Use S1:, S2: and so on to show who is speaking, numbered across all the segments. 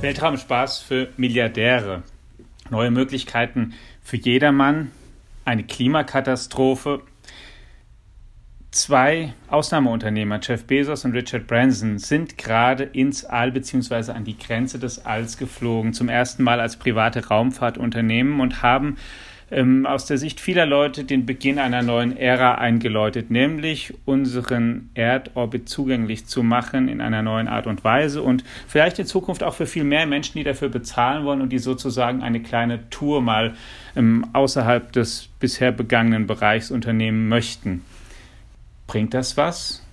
S1: Weltraumspaß für Milliardäre. Neue Möglichkeiten für jedermann. Eine Klimakatastrophe. Zwei Ausnahmeunternehmer, Jeff Bezos und Richard Branson, sind gerade ins All bzw. an die Grenze des Alls geflogen. Zum ersten Mal als private Raumfahrtunternehmen und haben ähm, aus der Sicht vieler Leute den Beginn einer neuen Ära eingeläutet, nämlich unseren Erdorbit zugänglich zu machen in einer neuen Art und Weise und vielleicht in Zukunft auch für viel mehr Menschen, die dafür bezahlen wollen und die sozusagen eine kleine Tour mal ähm, außerhalb des bisher begangenen Bereichs unternehmen möchten. Bringt das was?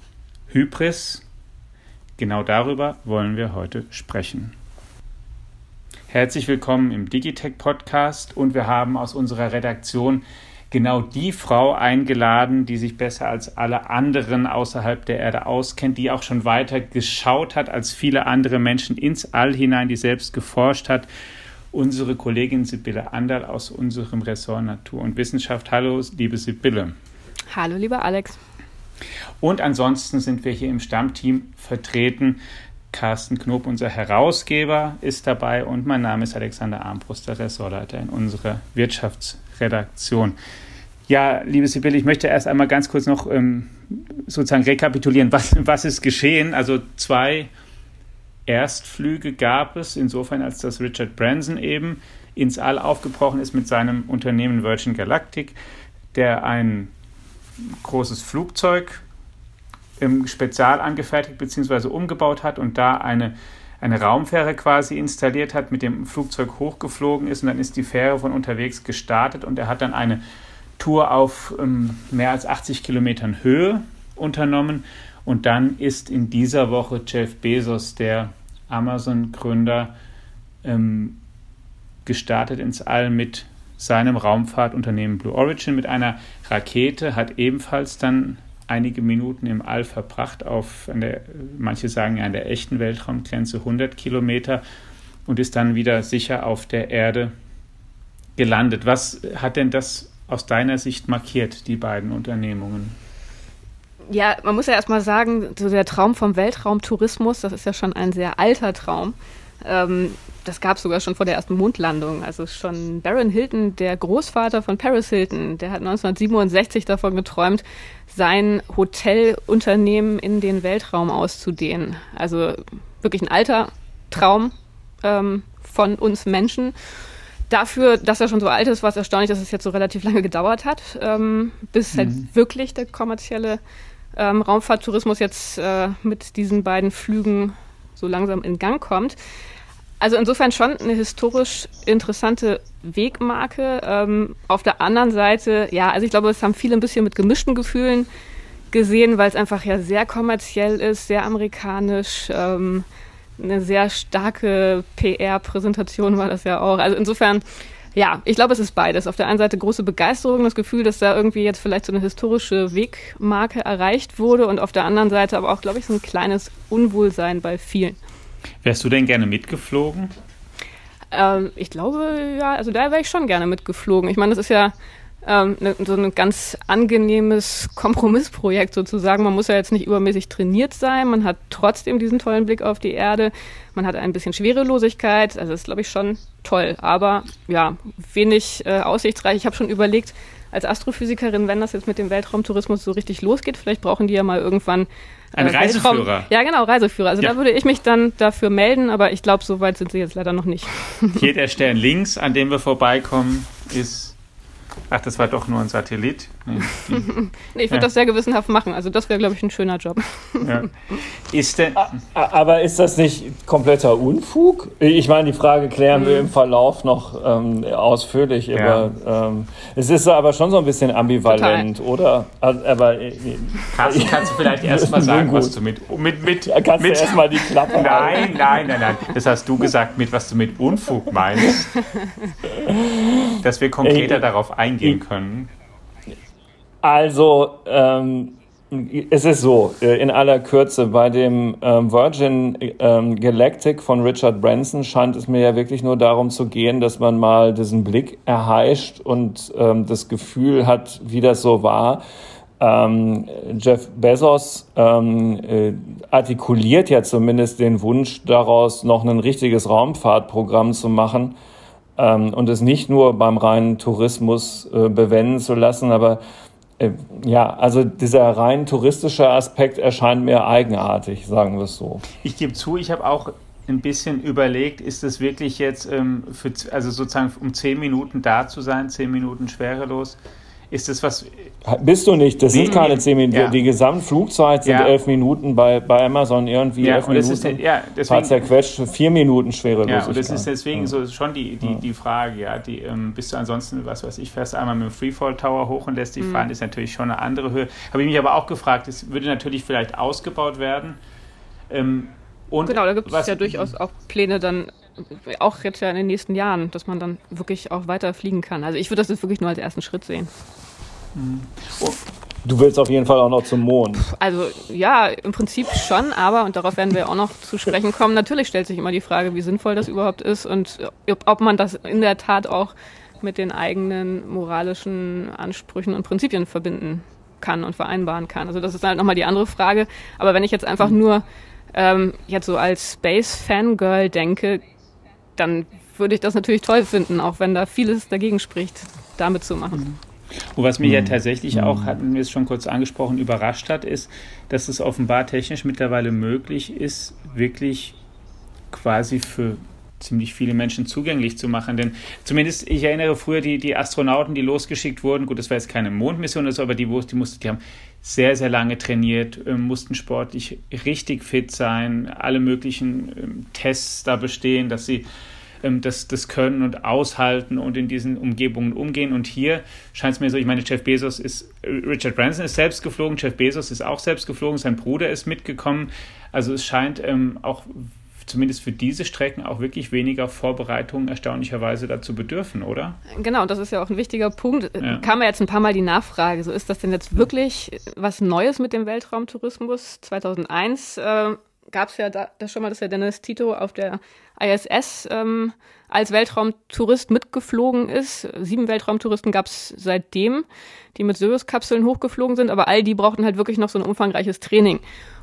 S1: Hybris? Genau darüber wollen wir heute sprechen. Herzlich willkommen im Digitech Podcast und wir haben aus unserer Redaktion genau die Frau eingeladen, die sich besser als alle anderen außerhalb der Erde auskennt, die auch schon weiter geschaut hat als viele andere Menschen ins All hinein, die selbst geforscht hat. Unsere Kollegin Sibylle Anderl aus unserem Ressort Natur und Wissenschaft. Hallo, liebe Sibylle.
S2: Hallo, lieber Alex.
S1: Und ansonsten sind wir hier im Stammteam vertreten Carsten Knob, unser Herausgeber, ist dabei und mein Name ist Alexander Armbruster, der Ressortleiter in unserer Wirtschaftsredaktion. Ja, liebe Sibylle, ich möchte erst einmal ganz kurz noch ähm, sozusagen rekapitulieren, was, was ist geschehen. Also zwei Erstflüge gab es, insofern als dass Richard Branson eben ins All aufgebrochen ist mit seinem Unternehmen Virgin Galactic, der ein großes Flugzeug spezial angefertigt bzw. umgebaut hat und da eine, eine Raumfähre quasi installiert hat, mit dem Flugzeug hochgeflogen ist und dann ist die Fähre von unterwegs gestartet und er hat dann eine Tour auf ähm, mehr als 80 Kilometern Höhe unternommen und dann ist in dieser Woche Jeff Bezos, der Amazon-Gründer, ähm, gestartet ins All mit seinem Raumfahrtunternehmen Blue Origin mit einer Rakete, hat ebenfalls dann einige Minuten im All verbracht, auf der, manche sagen an der echten Weltraumgrenze 100 Kilometer und ist dann wieder sicher auf der Erde gelandet. Was hat denn das aus deiner Sicht markiert, die beiden Unternehmungen?
S2: Ja, man muss ja erstmal sagen, so der Traum vom Weltraumtourismus, das ist ja schon ein sehr alter Traum. Ähm, das gab es sogar schon vor der ersten Mondlandung. Also schon Baron Hilton, der Großvater von Paris Hilton, der hat 1967 davon geträumt, sein Hotelunternehmen in den Weltraum auszudehnen. Also wirklich ein alter Traum ähm, von uns Menschen. Dafür, dass er schon so alt ist, war es erstaunlich, dass es jetzt so relativ lange gedauert hat, ähm, bis halt mhm. halt wirklich der kommerzielle ähm, Raumfahrttourismus jetzt äh, mit diesen beiden Flügen so langsam in Gang kommt. Also insofern schon eine historisch interessante Wegmarke. Ähm, auf der anderen Seite, ja, also ich glaube, es haben viele ein bisschen mit gemischten Gefühlen gesehen, weil es einfach ja sehr kommerziell ist, sehr amerikanisch. Ähm, eine sehr starke PR-Präsentation war das ja auch. Also insofern, ja, ich glaube, es ist beides. Auf der einen Seite große Begeisterung, das Gefühl, dass da irgendwie jetzt vielleicht so eine historische Wegmarke erreicht wurde und auf der anderen Seite aber auch, glaube ich, so ein kleines Unwohlsein bei vielen.
S1: Wärst du denn gerne mitgeflogen?
S2: Ähm, ich glaube, ja, also da wäre ich schon gerne mitgeflogen. Ich meine, das ist ja ähm, ne, so ein ganz angenehmes Kompromissprojekt sozusagen. Man muss ja jetzt nicht übermäßig trainiert sein. Man hat trotzdem diesen tollen Blick auf die Erde. Man hat ein bisschen Schwerelosigkeit. Also das ist, glaube ich, schon toll. Aber ja, wenig äh, aussichtsreich. Ich habe schon überlegt, als Astrophysikerin, wenn das jetzt mit dem Weltraumtourismus so richtig losgeht, vielleicht brauchen die ja mal irgendwann
S1: ein äh, Reiseführer.
S2: Weltraum, ja, genau, Reiseführer. Also ja. da würde ich mich dann dafür melden, aber ich glaube, so weit sind sie jetzt leider noch nicht.
S1: Hier der Stern links, an dem wir vorbeikommen, ist Ach, das war doch nur ein Satellit.
S2: Nee, nee ich würde ja. das sehr gewissenhaft machen. Also das wäre, glaube ich, ein schöner Job.
S3: Ja. Ist denn Aber ist das nicht kompletter Unfug? Ich meine, die Frage klären mhm. wir im Verlauf noch ähm, ausführlich. Ja. Aber, ähm, es ist aber schon so ein bisschen ambivalent, Total. oder? Aber,
S1: äh, Carsten, kannst du vielleicht erst mal sagen, was du mit... mit, mit
S3: kannst
S1: mit,
S3: du erst mal die Klappe
S1: Nein, nein, nein, nein. Das hast du gesagt, mit was du mit Unfug meinst. Dass wir konkreter Ey, darauf eingehen eingehen können?
S3: Also, ähm, es ist so, äh, in aller Kürze, bei dem ähm, Virgin ähm, Galactic von Richard Branson scheint es mir ja wirklich nur darum zu gehen, dass man mal diesen Blick erheischt und ähm, das Gefühl hat, wie das so war. Jeff Bezos äh, artikuliert ja zumindest den Wunsch daraus, noch ein richtiges Raumfahrtprogramm zu machen ähm, und es nicht nur beim reinen Tourismus äh, bewenden zu lassen, aber äh, ja, also dieser rein touristische Aspekt erscheint mir eigenartig, sagen wir es so.
S1: Ich gebe zu, ich habe auch ein bisschen überlegt, ist es wirklich jetzt ähm, für, also sozusagen um zehn Minuten da zu sein, zehn Minuten schwerelos, ist das was.
S3: Bist du nicht, das nee, sind keine zehn Minuten. Ja. Die Gesamtflugzeit sind ja. elf Minuten bei, bei Amazon irgendwie ja, elf Minuten. Ist, ja, deswegen, zerquetscht, vier Minuten schwerelos.
S1: Ja, und das ist deswegen so schon die, die, die Frage, ja, die, ähm, bist du ansonsten, was weiß ich, fährst einmal mit dem Freefall Tower hoch und lässt dich mhm. fallen, ist natürlich schon eine andere Höhe. Habe ich mich aber auch gefragt, es würde natürlich vielleicht ausgebaut werden.
S2: Ähm, und genau, da gibt es ja durchaus auch Pläne dann, auch jetzt ja in den nächsten Jahren, dass man dann wirklich auch weiter fliegen kann. Also ich würde das jetzt wirklich nur als ersten Schritt sehen.
S3: Mhm. Du willst auf jeden Fall auch noch zum Mond.
S2: Also ja, im Prinzip schon, aber, und darauf werden wir auch noch zu sprechen kommen, natürlich stellt sich immer die Frage, wie sinnvoll das überhaupt ist und ob man das in der Tat auch mit den eigenen moralischen Ansprüchen und Prinzipien verbinden kann und vereinbaren kann. Also das ist halt nochmal die andere Frage. Aber wenn ich jetzt einfach mhm. nur ähm, jetzt so als Space-Fangirl denke, dann würde ich das natürlich toll finden, auch wenn da vieles dagegen spricht, damit zu machen.
S1: Mhm. Und was mich mhm. ja tatsächlich auch, mhm. hatten wir es schon kurz angesprochen, überrascht hat, ist, dass es offenbar technisch mittlerweile möglich ist, wirklich quasi für ziemlich viele Menschen zugänglich zu machen. Denn zumindest, ich erinnere früher die, die Astronauten, die losgeschickt wurden, gut, das war jetzt keine Mondmission, das aber die, die, mussten, die haben sehr, sehr lange trainiert, ähm, mussten sportlich richtig fit sein, alle möglichen ähm, Tests da bestehen, dass sie ähm, das, das können und aushalten und in diesen Umgebungen umgehen. Und hier scheint es mir so, ich meine, Jeff Bezos ist, Richard Branson ist selbst geflogen, Jeff Bezos ist auch selbst geflogen, sein Bruder ist mitgekommen. Also es scheint ähm, auch zumindest für diese Strecken auch wirklich weniger Vorbereitungen erstaunlicherweise dazu bedürfen, oder?
S2: Genau, das ist ja auch ein wichtiger Punkt. Ja. Kam ja jetzt ein paar Mal die Nachfrage, so ist das denn jetzt wirklich was Neues mit dem Weltraumtourismus? 2001 äh, gab es ja da, das schon mal, dass der Dennis Tito auf der ISS ähm, als Weltraumtourist mitgeflogen ist. Sieben Weltraumtouristen gab es seitdem, die mit Soyuz-Kapseln hochgeflogen sind, aber all die brauchten halt wirklich noch so ein umfangreiches Training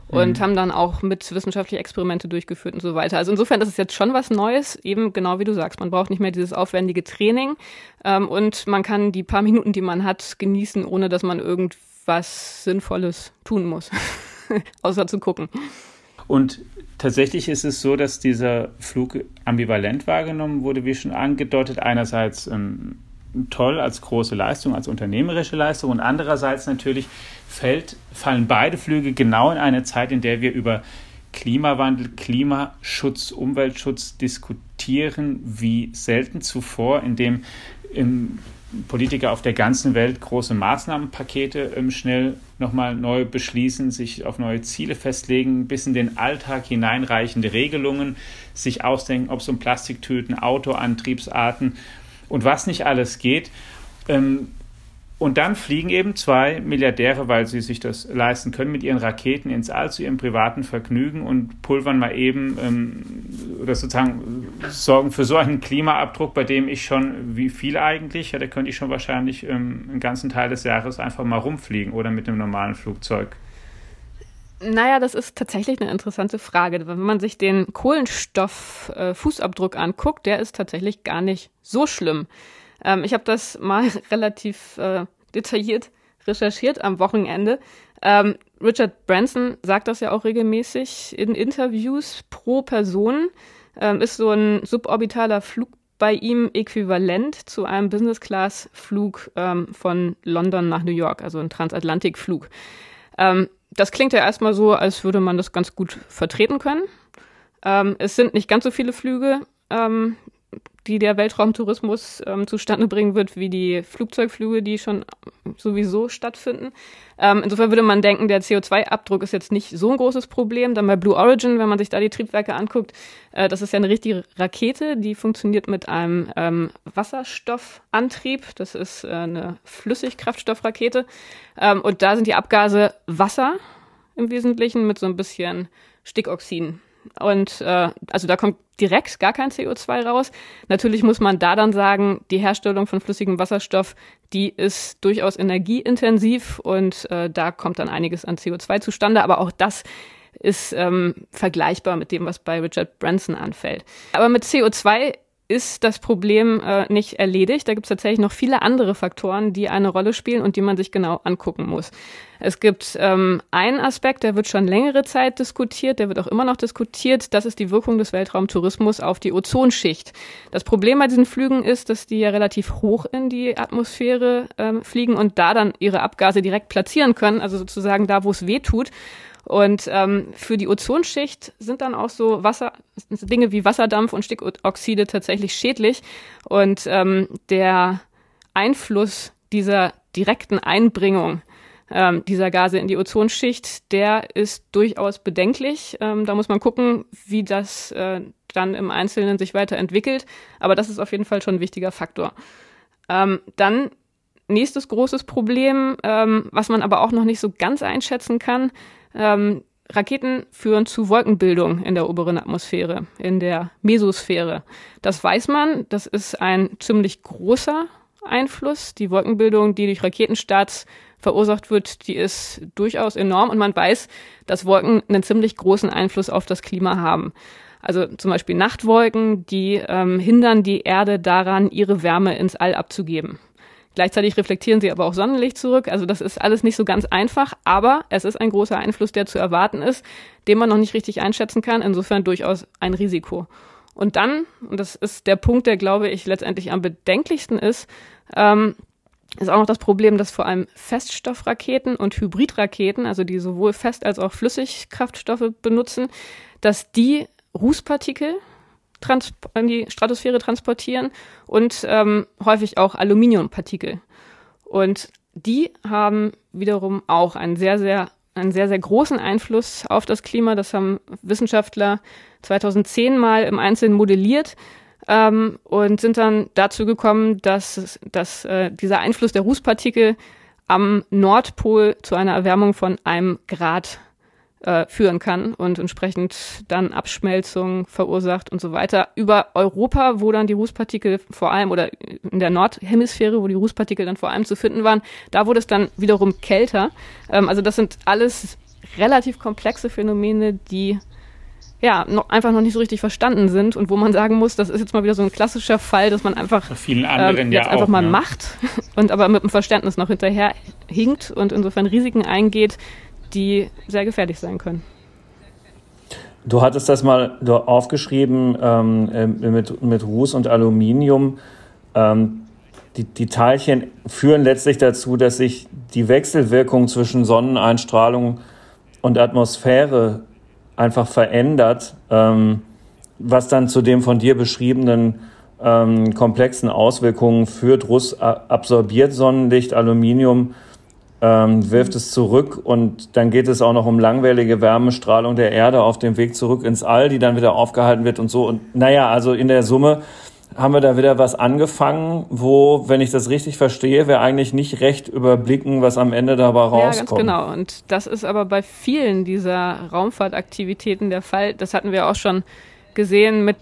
S2: und mhm. haben dann auch mit wissenschaftliche Experimente durchgeführt und so weiter. Also insofern ist es jetzt schon was Neues, eben genau wie du sagst. Man braucht nicht mehr dieses aufwendige Training ähm, und man kann die paar Minuten, die man hat, genießen, ohne dass man irgendwas Sinnvolles tun muss, außer zu gucken.
S1: Und tatsächlich ist es so, dass dieser Flug ambivalent wahrgenommen wurde, wie schon angedeutet. Einerseits ähm, toll als große Leistung, als unternehmerische Leistung und andererseits natürlich fällt, fallen beide Flüge genau in eine Zeit, in der wir über Klimawandel, Klimaschutz, Umweltschutz diskutieren wie selten zuvor, in dem im Politiker auf der ganzen Welt große Maßnahmenpakete ähm, schnell nochmal neu beschließen, sich auf neue Ziele festlegen, bis in den Alltag hineinreichende Regelungen, sich ausdenken, ob es um Plastiktüten, Autoantriebsarten und was nicht alles geht. Ähm, und dann fliegen eben zwei Milliardäre, weil sie sich das leisten können, mit ihren Raketen ins All zu ihrem privaten Vergnügen und pulvern mal eben ähm, oder sozusagen sorgen für so einen Klimaabdruck, bei dem ich schon, wie viel eigentlich, ja, da könnte ich schon wahrscheinlich ähm, einen ganzen Teil des Jahres einfach mal rumfliegen oder mit einem normalen Flugzeug.
S2: Naja, das ist tatsächlich eine interessante Frage. Wenn man sich den Kohlenstoff-Fußabdruck äh, anguckt, der ist tatsächlich gar nicht so schlimm. Ähm, ich habe das mal relativ äh, detailliert recherchiert am Wochenende. Ähm, Richard Branson sagt das ja auch regelmäßig in Interviews pro Person. Ähm, ist so ein suborbitaler Flug bei ihm äquivalent zu einem Business-Class-Flug ähm, von London nach New York, also ein Transatlantikflug. Ähm, das klingt ja erstmal so, als würde man das ganz gut vertreten können. Ähm, es sind nicht ganz so viele Flüge, ähm, die der Weltraumtourismus ähm, zustande bringen wird, wie die Flugzeugflüge, die schon sowieso stattfinden. Ähm, insofern würde man denken, der CO2-Abdruck ist jetzt nicht so ein großes Problem. Dann bei Blue Origin, wenn man sich da die Triebwerke anguckt, äh, das ist ja eine richtige Rakete, die funktioniert mit einem ähm, Wasserstoffantrieb. Das ist äh, eine Flüssigkraftstoffrakete. Ähm, und da sind die Abgase Wasser im Wesentlichen mit so ein bisschen Stickoxin Und äh, also da kommt direkt gar kein CO2 raus. Natürlich muss man da dann sagen, die Herstellung von flüssigem Wasserstoff, die ist durchaus energieintensiv und äh, da kommt dann einiges an CO2 zustande. Aber auch das ist ähm, vergleichbar mit dem, was bei Richard Branson anfällt. Aber mit CO2 ist das Problem äh, nicht erledigt. Da gibt es tatsächlich noch viele andere Faktoren, die eine Rolle spielen und die man sich genau angucken muss. Es gibt ähm, einen Aspekt, der wird schon längere Zeit diskutiert, der wird auch immer noch diskutiert. Das ist die Wirkung des Weltraumtourismus auf die Ozonschicht. Das Problem bei diesen Flügen ist, dass die ja relativ hoch in die Atmosphäre ähm, fliegen und da dann ihre Abgase direkt platzieren können, also sozusagen da, wo es weh tut. Und ähm, für die Ozonschicht sind dann auch so Wasser, Dinge wie Wasserdampf und Stickoxide tatsächlich schädlich. Und ähm, der Einfluss dieser direkten Einbringung ähm, dieser Gase in die Ozonschicht, der ist durchaus bedenklich. Ähm, da muss man gucken, wie das äh, dann im Einzelnen sich weiterentwickelt. Aber das ist auf jeden Fall schon ein wichtiger Faktor. Ähm, dann nächstes großes Problem, ähm, was man aber auch noch nicht so ganz einschätzen kann, ähm, Raketen führen zu Wolkenbildung in der oberen Atmosphäre, in der Mesosphäre. Das weiß man, das ist ein ziemlich großer Einfluss. Die Wolkenbildung, die durch Raketenstarts verursacht wird, die ist durchaus enorm und man weiß, dass Wolken einen ziemlich großen Einfluss auf das Klima haben. Also zum Beispiel Nachtwolken, die ähm, hindern die Erde daran, ihre Wärme ins All abzugeben. Gleichzeitig reflektieren sie aber auch Sonnenlicht zurück. Also das ist alles nicht so ganz einfach, aber es ist ein großer Einfluss, der zu erwarten ist, den man noch nicht richtig einschätzen kann. Insofern durchaus ein Risiko. Und dann, und das ist der Punkt, der, glaube ich, letztendlich am bedenklichsten ist, ähm, ist auch noch das Problem, dass vor allem Feststoffraketen und Hybridraketen, also die sowohl Fest- als auch Flüssigkraftstoffe benutzen, dass die Rußpartikel, in die Stratosphäre transportieren und ähm, häufig auch Aluminiumpartikel. Und die haben wiederum auch einen sehr, sehr, einen sehr, sehr großen Einfluss auf das Klima. Das haben Wissenschaftler 2010 mal im Einzelnen modelliert ähm, und sind dann dazu gekommen, dass, dass äh, dieser Einfluss der Rußpartikel am Nordpol zu einer Erwärmung von einem Grad äh, führen kann und entsprechend dann Abschmelzung verursacht und so weiter. Über Europa, wo dann die Rußpartikel vor allem oder in der Nordhemisphäre, wo die Rußpartikel dann vor allem zu finden waren, da wurde es dann wiederum kälter. Ähm, also das sind alles relativ komplexe Phänomene, die ja, noch, einfach noch nicht so richtig verstanden sind und wo man sagen muss, das ist jetzt mal wieder so ein klassischer Fall, dass man einfach
S1: vielen anderen
S2: äh, jetzt
S1: ja
S2: einfach
S1: auch,
S2: mal
S1: ne?
S2: macht und aber mit dem Verständnis noch hinterher hinkt und insofern Risiken eingeht, die sehr gefährlich sein können.
S3: Du hattest das mal aufgeschrieben ähm, äh, mit, mit Ruß und Aluminium. Ähm, die, die Teilchen führen letztlich dazu, dass sich die Wechselwirkung zwischen Sonneneinstrahlung und Atmosphäre einfach verändert, ähm, was dann zu dem von dir beschriebenen ähm, komplexen Auswirkungen führt. Ruß absorbiert Sonnenlicht, Aluminium ähm, wirft es zurück und dann geht es auch noch um langwellige Wärmestrahlung der Erde auf dem Weg zurück ins All, die dann wieder aufgehalten wird und so. Und naja, also in der Summe haben wir da wieder was angefangen, wo, wenn ich das richtig verstehe, wir eigentlich nicht recht überblicken, was am Ende dabei rauskommt. Ja, ganz
S2: genau. Und das ist aber bei vielen dieser Raumfahrtaktivitäten der Fall. Das hatten wir auch schon gesehen mit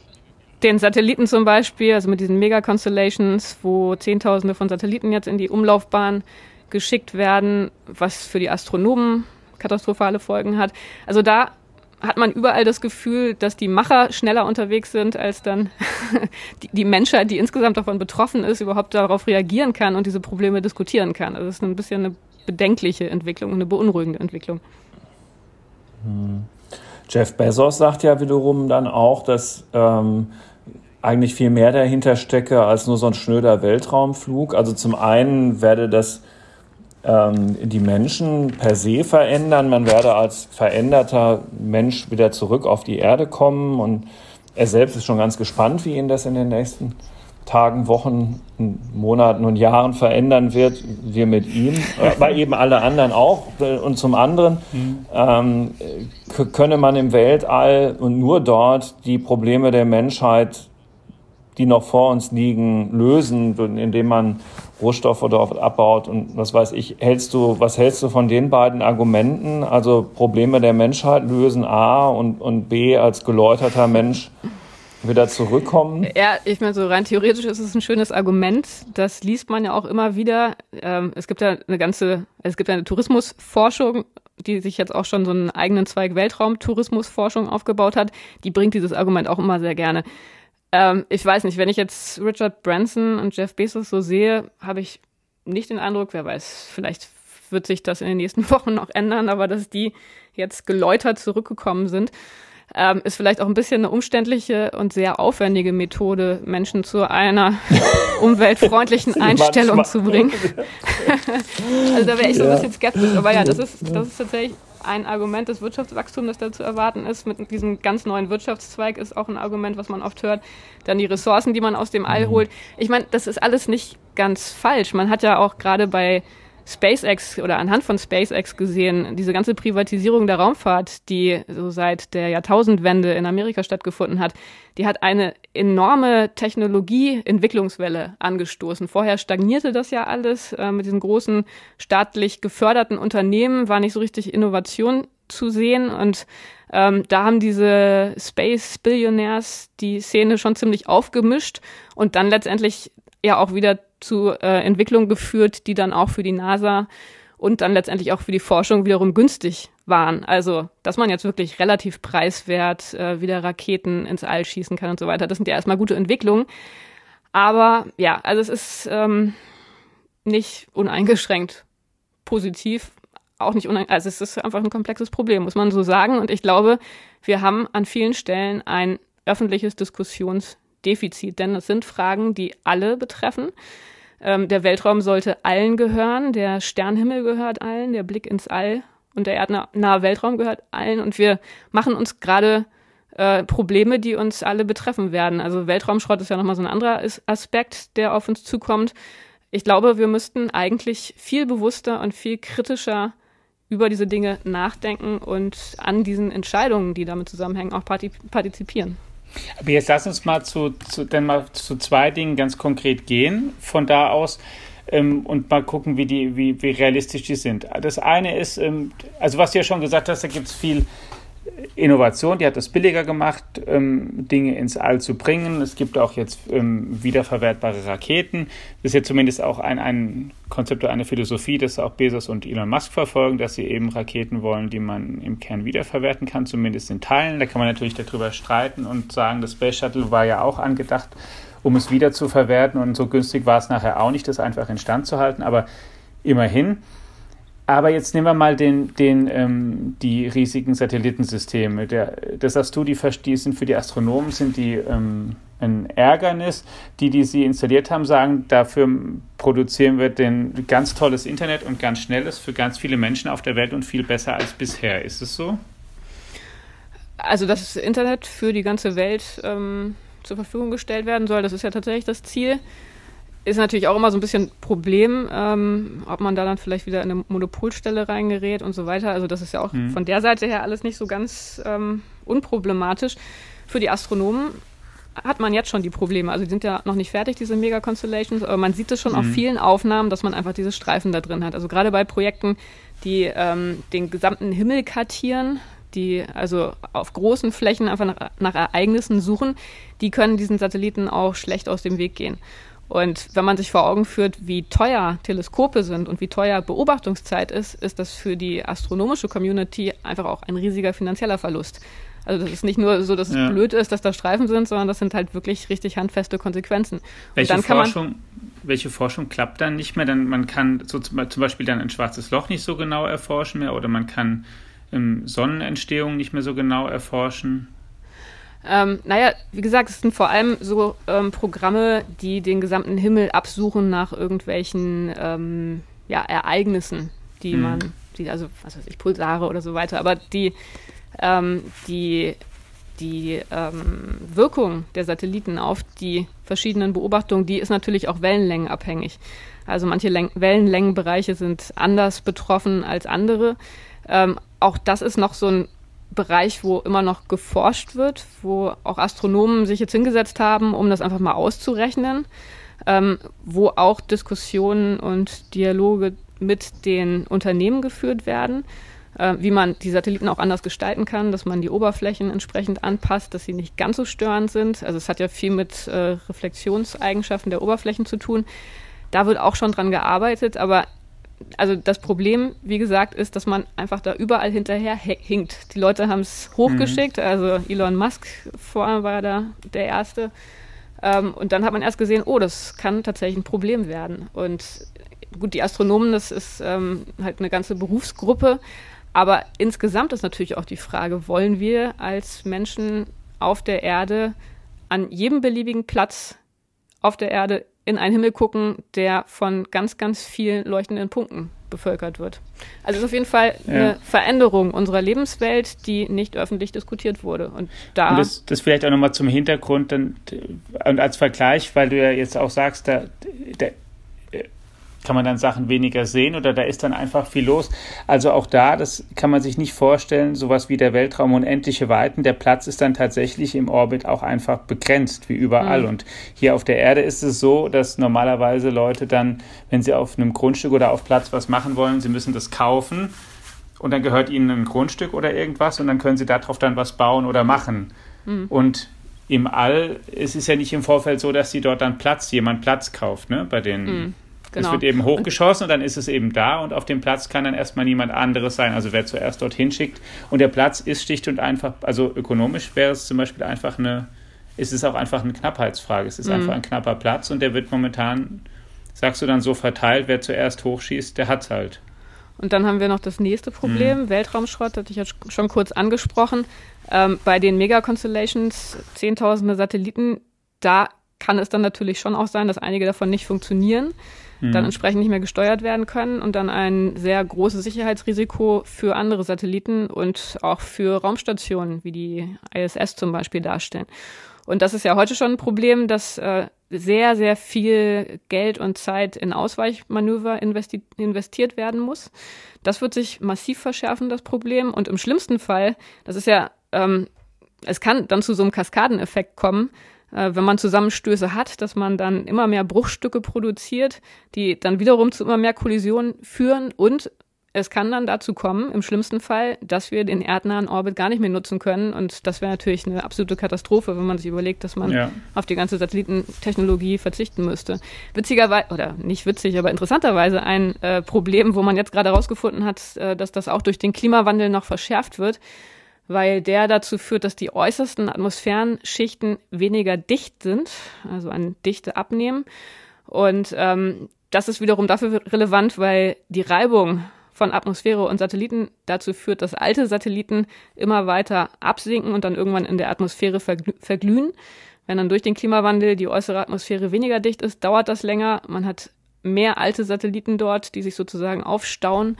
S2: den Satelliten zum Beispiel, also mit diesen Mega-Constellations, wo Zehntausende von Satelliten jetzt in die Umlaufbahn geschickt werden, was für die Astronomen katastrophale Folgen hat. Also da hat man überall das Gefühl, dass die Macher schneller unterwegs sind, als dann die, die Menschheit, die insgesamt davon betroffen ist, überhaupt darauf reagieren kann und diese Probleme diskutieren kann. Also es ist ein bisschen eine bedenkliche Entwicklung, eine beunruhigende Entwicklung.
S3: Hm. Jeff Bezos sagt ja wiederum dann auch, dass ähm, eigentlich viel mehr dahinter stecke als nur so ein schnöder Weltraumflug. Also zum einen werde das die Menschen per se verändern. Man werde als veränderter Mensch wieder zurück auf die Erde kommen. Und er selbst ist schon ganz gespannt, wie ihn das in den nächsten Tagen, Wochen, Monaten und Jahren verändern wird. Wir mit ihm, aber eben alle anderen auch. Und zum anderen mhm. ähm, könne man im Weltall und nur dort die Probleme der Menschheit die noch vor uns liegen, lösen, indem man Rohstoffe dort abbaut und was weiß ich. Hältst du, was hältst du von den beiden Argumenten? Also Probleme der Menschheit lösen A und, und B als geläuterter Mensch wieder zurückkommen?
S2: Ja, ich meine, so rein theoretisch ist es ein schönes Argument. Das liest man ja auch immer wieder. Ähm, es gibt ja eine ganze, es gibt eine Tourismusforschung, die sich jetzt auch schon so einen eigenen Zweig Weltraumtourismusforschung aufgebaut hat. Die bringt dieses Argument auch immer sehr gerne. Ähm, ich weiß nicht, wenn ich jetzt Richard Branson und Jeff Bezos so sehe, habe ich nicht den Eindruck, wer weiß, vielleicht wird sich das in den nächsten Wochen noch ändern, aber dass die jetzt geläutert zurückgekommen sind, ähm, ist vielleicht auch ein bisschen eine umständliche und sehr aufwendige Methode, Menschen zu einer umweltfreundlichen Einstellung zu bringen. also da wäre ich so ein bisschen skeptisch. Aber ja, das ist, das ist tatsächlich ein Argument des Wirtschaftswachstums, das da zu erwarten ist. Mit diesem ganz neuen Wirtschaftszweig ist auch ein Argument, was man oft hört. Dann die Ressourcen, die man aus dem All mhm. holt. Ich meine, das ist alles nicht ganz falsch. Man hat ja auch gerade bei SpaceX oder anhand von SpaceX gesehen, diese ganze Privatisierung der Raumfahrt, die so seit der Jahrtausendwende in Amerika stattgefunden hat, die hat eine enorme Technologieentwicklungswelle angestoßen. Vorher stagnierte das ja alles äh, mit diesen großen staatlich geförderten Unternehmen, war nicht so richtig Innovation zu sehen und ähm, da haben diese Space Billionaires die Szene schon ziemlich aufgemischt und dann letztendlich ja auch wieder zu äh, Entwicklungen geführt, die dann auch für die NASA und dann letztendlich auch für die Forschung wiederum günstig waren. Also, dass man jetzt wirklich relativ preiswert äh, wieder Raketen ins All schießen kann und so weiter, das sind ja erstmal gute Entwicklungen. Aber ja, also es ist ähm, nicht uneingeschränkt positiv, auch nicht uneingeschränkt, also es ist einfach ein komplexes Problem, muss man so sagen. Und ich glaube, wir haben an vielen Stellen ein öffentliches Diskussions Defizit, denn es sind Fragen, die alle betreffen. Ähm, der Weltraum sollte allen gehören, der Sternhimmel gehört allen, der Blick ins All und der erdnahe Weltraum gehört allen und wir machen uns gerade äh, Probleme, die uns alle betreffen werden. Also Weltraumschrott ist ja nochmal so ein anderer Aspekt, der auf uns zukommt. Ich glaube, wir müssten eigentlich viel bewusster und viel kritischer über diese Dinge nachdenken und an diesen Entscheidungen, die damit zusammenhängen, auch partizipieren.
S1: Aber jetzt lass uns mal zu, zu, dann mal zu zwei Dingen ganz konkret gehen von da aus ähm, und mal gucken, wie, die, wie, wie realistisch die sind. Das eine ist, ähm, also was du ja schon gesagt hast, da gibt es viel Innovation, die hat es billiger gemacht, ähm, Dinge ins All zu bringen. Es gibt auch jetzt ähm, wiederverwertbare Raketen. Das ist ja zumindest auch ein, ein Konzept oder eine Philosophie, das auch Bezos und Elon Musk verfolgen, dass sie eben Raketen wollen, die man im Kern wiederverwerten kann, zumindest in Teilen. Da kann man natürlich darüber streiten und sagen, das Space Shuttle war ja auch angedacht, um es wieder zu verwerten und so günstig war es nachher auch nicht, das einfach instand zu halten. Aber immerhin. Aber jetzt nehmen wir mal den, den, ähm, die riesigen Satellitensysteme. Der, das sagst du, die, die sind für die Astronomen sind die ähm, ein Ärgernis. Die, die sie installiert haben, sagen, dafür produzieren wir ein ganz tolles Internet und ganz schnelles für ganz viele Menschen auf der Welt und viel besser als bisher. Ist es so?
S2: Also, dass das Internet für die ganze Welt ähm, zur Verfügung gestellt werden soll, das ist ja tatsächlich das Ziel ist natürlich auch immer so ein bisschen Problem, ähm, ob man da dann vielleicht wieder in eine Monopolstelle reingerät und so weiter. Also das ist ja auch mhm. von der Seite her alles nicht so ganz ähm, unproblematisch. Für die Astronomen hat man jetzt schon die Probleme. Also die sind ja noch nicht fertig, diese Mega-Constellations, aber man sieht es schon mhm. auf vielen Aufnahmen, dass man einfach diese Streifen da drin hat. Also gerade bei Projekten, die ähm, den gesamten Himmel kartieren, die also auf großen Flächen einfach nach, nach Ereignissen suchen, die können diesen Satelliten auch schlecht aus dem Weg gehen. Und wenn man sich vor Augen führt, wie teuer Teleskope sind und wie teuer Beobachtungszeit ist, ist das für die astronomische Community einfach auch ein riesiger finanzieller Verlust. Also das ist nicht nur so, dass es ja. blöd ist, dass da Streifen sind, sondern das sind halt wirklich richtig handfeste Konsequenzen.
S1: Welche, Forschung, welche Forschung klappt dann nicht mehr? Dann, man kann so zum Beispiel dann ein schwarzes Loch nicht so genau erforschen mehr oder man kann ähm, Sonnenentstehung nicht mehr so genau erforschen.
S2: Ähm, naja, wie gesagt, es sind vor allem so ähm, Programme, die den gesamten Himmel absuchen nach irgendwelchen ähm, ja, Ereignissen, die mhm. man, die, also was weiß ich, Pulsare oder so weiter, aber die, ähm, die, die ähm, Wirkung der Satelliten auf die verschiedenen Beobachtungen, die ist natürlich auch wellenlängenabhängig. Also manche Läng Wellenlängenbereiche sind anders betroffen als andere. Ähm, auch das ist noch so ein Bereich, wo immer noch geforscht wird, wo auch Astronomen sich jetzt hingesetzt haben, um das einfach mal auszurechnen, ähm, wo auch Diskussionen und Dialoge mit den Unternehmen geführt werden, äh, wie man die Satelliten auch anders gestalten kann, dass man die Oberflächen entsprechend anpasst, dass sie nicht ganz so störend sind. Also es hat ja viel mit äh, Reflexionseigenschaften der Oberflächen zu tun. Da wird auch schon dran gearbeitet, aber also das Problem, wie gesagt, ist, dass man einfach da überall hinterher hinkt. Die Leute haben es hochgeschickt, mhm. also Elon Musk vorher war da der Erste. Ähm, und dann hat man erst gesehen, oh, das kann tatsächlich ein Problem werden. Und gut, die Astronomen, das ist ähm, halt eine ganze Berufsgruppe. Aber insgesamt ist natürlich auch die Frage, wollen wir als Menschen auf der Erde an jedem beliebigen Platz auf der Erde in einen Himmel gucken, der von ganz, ganz vielen leuchtenden Punkten bevölkert wird. Also es ist auf jeden Fall eine ja. Veränderung unserer Lebenswelt, die nicht öffentlich diskutiert wurde. Und da. Und
S1: das, das vielleicht auch nochmal zum Hintergrund und als Vergleich, weil du ja jetzt auch sagst, da, da kann man dann Sachen weniger sehen oder da ist dann einfach viel los. Also auch da, das kann man sich nicht vorstellen, sowas wie der Weltraum unendliche Weiten. Der Platz ist dann tatsächlich im Orbit auch einfach begrenzt, wie überall. Mhm. Und hier auf der Erde ist es so, dass normalerweise Leute dann, wenn sie auf einem Grundstück oder auf Platz was machen wollen, sie müssen das kaufen und dann gehört ihnen ein Grundstück oder irgendwas und dann können sie darauf dann was bauen oder machen. Mhm. Und im All es ist ja nicht im Vorfeld so, dass sie dort dann Platz, jemand Platz kauft, ne, bei den mhm. Genau. Es wird eben hochgeschossen und dann ist es eben da und auf dem Platz kann dann erstmal niemand anderes sein. Also wer zuerst dorthin schickt. Und der Platz ist schlicht und einfach, also ökonomisch wäre es zum Beispiel einfach eine, ist es auch einfach eine Knappheitsfrage. Es ist mhm. einfach ein knapper Platz und der wird momentan, sagst du dann so verteilt, wer zuerst hochschießt, der hat es halt.
S2: Und dann haben wir noch das nächste Problem, mhm. Weltraumschrott, hatte ich ja schon kurz angesprochen. Ähm, bei den Mega-Constellations, zehntausende Satelliten, da kann es dann natürlich schon auch sein, dass einige davon nicht funktionieren mhm. dann entsprechend nicht mehr gesteuert werden können und dann ein sehr großes Sicherheitsrisiko für andere Satelliten und auch für Raumstationen wie die ISS zum Beispiel darstellen. Und das ist ja heute schon ein Problem, dass äh, sehr, sehr viel Geld und Zeit in Ausweichmanöver investi investiert werden muss. Das wird sich massiv verschärfen, das Problem. Und im schlimmsten Fall, das ist ja, ähm, es kann dann zu so einem Kaskadeneffekt kommen, äh, wenn man Zusammenstöße hat, dass man dann immer mehr Bruchstücke produziert, die dann wiederum zu immer mehr Kollisionen führen und es kann dann dazu kommen, im schlimmsten Fall, dass wir den erdnahen Orbit gar nicht mehr nutzen können. Und das wäre natürlich eine absolute Katastrophe, wenn man sich überlegt, dass man ja. auf die ganze Satellitentechnologie verzichten müsste. Witzigerweise, oder nicht witzig, aber interessanterweise ein äh, Problem, wo man jetzt gerade herausgefunden hat, äh, dass das auch durch den Klimawandel noch verschärft wird weil der dazu führt, dass die äußersten Atmosphärenschichten weniger dicht sind, also an Dichte abnehmen. Und ähm, das ist wiederum dafür relevant, weil die Reibung von Atmosphäre und Satelliten dazu führt, dass alte Satelliten immer weiter absinken und dann irgendwann in der Atmosphäre verglühen. Wenn dann durch den Klimawandel die äußere Atmosphäre weniger dicht ist, dauert das länger. Man hat mehr alte Satelliten dort, die sich sozusagen aufstauen.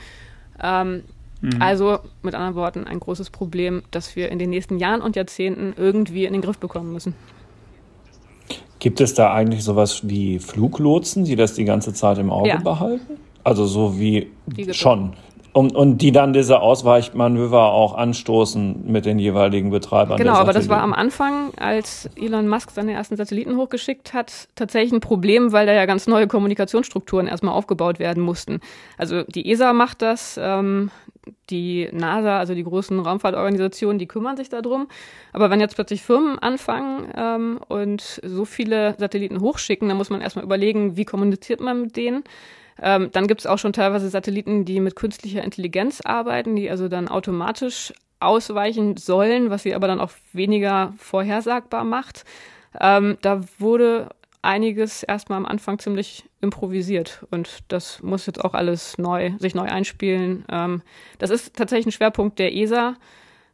S2: Ähm, Mhm. Also mit anderen Worten ein großes Problem, das wir in den nächsten Jahren und Jahrzehnten irgendwie in den Griff bekommen müssen.
S3: Gibt es da eigentlich sowas wie Fluglotsen, die das die ganze Zeit im Auge ja. behalten? Also so wie schon. Und, und die dann diese Ausweichmanöver auch anstoßen mit den jeweiligen Betreibern.
S2: Genau, aber das war am Anfang, als Elon Musk seine ersten Satelliten hochgeschickt hat, tatsächlich ein Problem, weil da ja ganz neue Kommunikationsstrukturen erstmal aufgebaut werden mussten. Also die ESA macht das, ähm, die NASA, also die großen Raumfahrtorganisationen, die kümmern sich darum. Aber wenn jetzt plötzlich Firmen anfangen ähm, und so viele Satelliten hochschicken, dann muss man erstmal überlegen, wie kommuniziert man mit denen. Ähm, dann gibt es auch schon teilweise Satelliten, die mit künstlicher Intelligenz arbeiten, die also dann automatisch ausweichen sollen, was sie aber dann auch weniger vorhersagbar macht. Ähm, da wurde einiges erstmal am Anfang ziemlich improvisiert und das muss jetzt auch alles neu, sich neu einspielen. Ähm, das ist tatsächlich ein Schwerpunkt der ESA,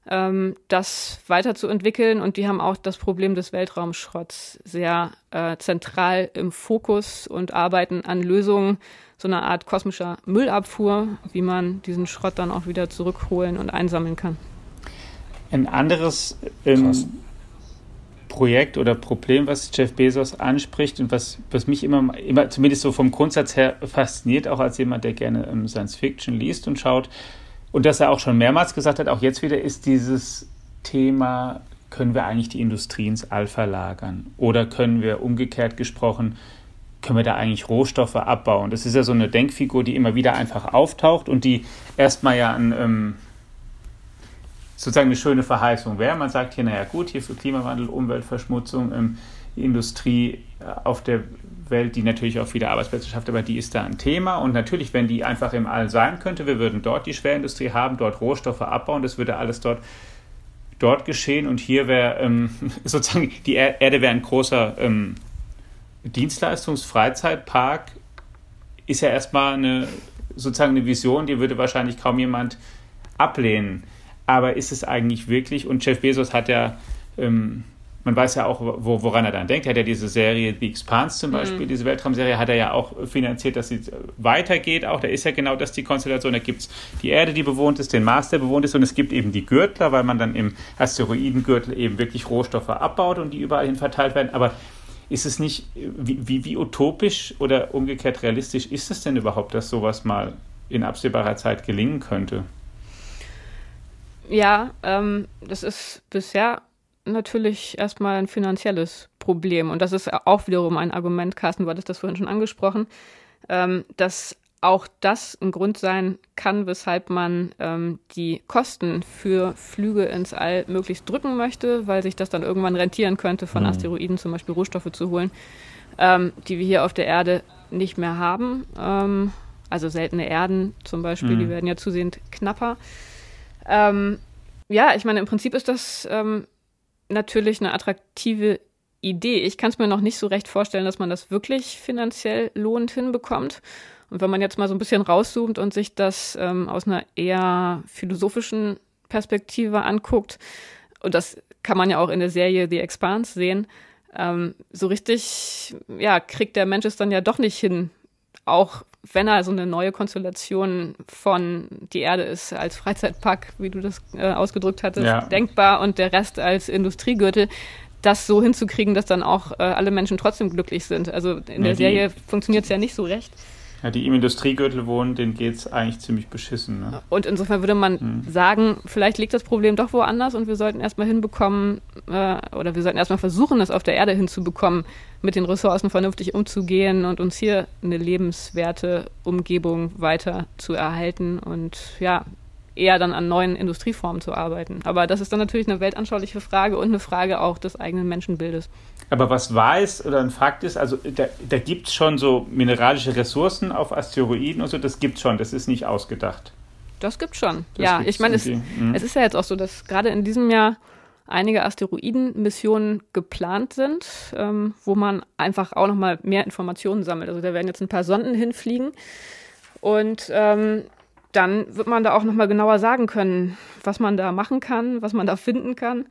S2: ähm, das weiterzuentwickeln und die haben auch das Problem des Weltraumschrotts sehr äh, zentral im Fokus und arbeiten an Lösungen, so einer Art kosmischer Müllabfuhr, wie man diesen Schrott dann auch wieder zurückholen und einsammeln kann.
S1: Ein anderes ähm, Projekt oder Problem, was Jeff Bezos anspricht und was, was mich immer, immer, zumindest so vom Grundsatz her fasziniert, auch als jemand, der gerne ähm, Science Fiction liest und schaut, Und dass er auch schon mehrmals gesagt hat, auch jetzt wieder ist dieses Thema, können wir eigentlich die Industrie ins All verlagern? Oder können wir umgekehrt gesprochen, können wir da eigentlich Rohstoffe abbauen? Das ist ja so eine Denkfigur, die immer wieder einfach auftaucht und die erstmal ja ein, ähm, sozusagen eine schöne Verheißung wäre. Man sagt hier, naja gut, hier für Klimawandel, Umweltverschmutzung, ähm, Industrie äh, auf der Welt, die natürlich auch viele Arbeitsplätze schafft, aber die ist da ein Thema. Und natürlich, wenn die einfach im All sein könnte, wir würden dort die Schwerindustrie haben, dort Rohstoffe abbauen, das würde alles dort, dort geschehen. Und hier wäre ähm, sozusagen, die Erde wäre ein großer ähm, Dienstleistungs-Freizeitpark, ist ja erstmal eine, sozusagen eine Vision, die würde wahrscheinlich kaum jemand ablehnen. Aber ist es eigentlich wirklich, und Jeff Bezos hat ja ähm, man weiß ja auch, wo, woran er dann denkt. Er hat ja diese Serie The Expanse zum Beispiel, mhm. diese Weltraumserie, hat er ja auch finanziert, dass sie weitergeht. Auch da ist ja genau das die Konstellation. Da gibt es die Erde, die bewohnt ist, den Mars, der bewohnt ist, und es gibt eben die Gürtler, weil man dann im Asteroidengürtel eben wirklich Rohstoffe abbaut und die überall hin verteilt werden. Aber ist es nicht, wie, wie, wie utopisch oder umgekehrt realistisch ist es denn überhaupt, dass sowas mal in absehbarer Zeit gelingen könnte?
S2: Ja, ähm, das ist bisher natürlich erstmal ein finanzielles Problem. Und das ist auch wiederum ein Argument, Carsten, du hattest das vorhin schon angesprochen, ähm, dass auch das ein Grund sein kann, weshalb man ähm, die Kosten für Flüge ins All möglichst drücken möchte, weil sich das dann irgendwann rentieren könnte, von mhm. Asteroiden zum Beispiel Rohstoffe zu holen, ähm, die wir hier auf der Erde nicht mehr haben. Ähm, also seltene Erden zum Beispiel, mhm. die werden ja zusehends knapper. Ähm, ja, ich meine, im Prinzip ist das ähm, natürlich eine attraktive Idee. Ich kann es mir noch nicht so recht vorstellen, dass man das wirklich finanziell lohnend hinbekommt. Und wenn man jetzt mal so ein bisschen rauszoomt und sich das ähm, aus einer eher philosophischen Perspektive anguckt, und das kann man ja auch in der Serie The Expanse sehen, ähm, so richtig, ja, kriegt der Mensch es dann ja doch nicht hin, auch wenn er so eine neue Konstellation von die Erde ist als Freizeitpark, wie du das äh, ausgedrückt hattest, ja. denkbar und der Rest als Industriegürtel, das so hinzukriegen, dass dann auch äh, alle Menschen trotzdem glücklich sind. Also in ja, der Serie funktioniert es ja nicht so recht.
S1: Ja, die im Industriegürtel wohnen, denen geht es eigentlich ziemlich beschissen. Ne?
S2: Und insofern würde man hm. sagen, vielleicht liegt das Problem doch woanders und wir sollten erstmal hinbekommen, äh, oder wir sollten erstmal versuchen, es auf der Erde hinzubekommen, mit den Ressourcen vernünftig umzugehen und uns hier eine lebenswerte Umgebung weiter zu erhalten und ja, eher dann an neuen Industrieformen zu arbeiten. Aber das ist dann natürlich eine weltanschauliche Frage und eine Frage auch des eigenen Menschenbildes.
S1: Aber was weiß oder ein Fakt ist, also da, da gibt es schon so mineralische Ressourcen auf Asteroiden und so, das gibt es schon, das ist nicht ausgedacht.
S2: Das gibt schon. Das ja, ich meine, es, mhm. es ist ja jetzt auch so, dass gerade in diesem Jahr einige Asteroidenmissionen geplant sind, ähm, wo man einfach auch nochmal mehr Informationen sammelt. Also da werden jetzt ein paar Sonden hinfliegen und ähm, dann wird man da auch nochmal genauer sagen können, was man da machen kann, was man da finden kann.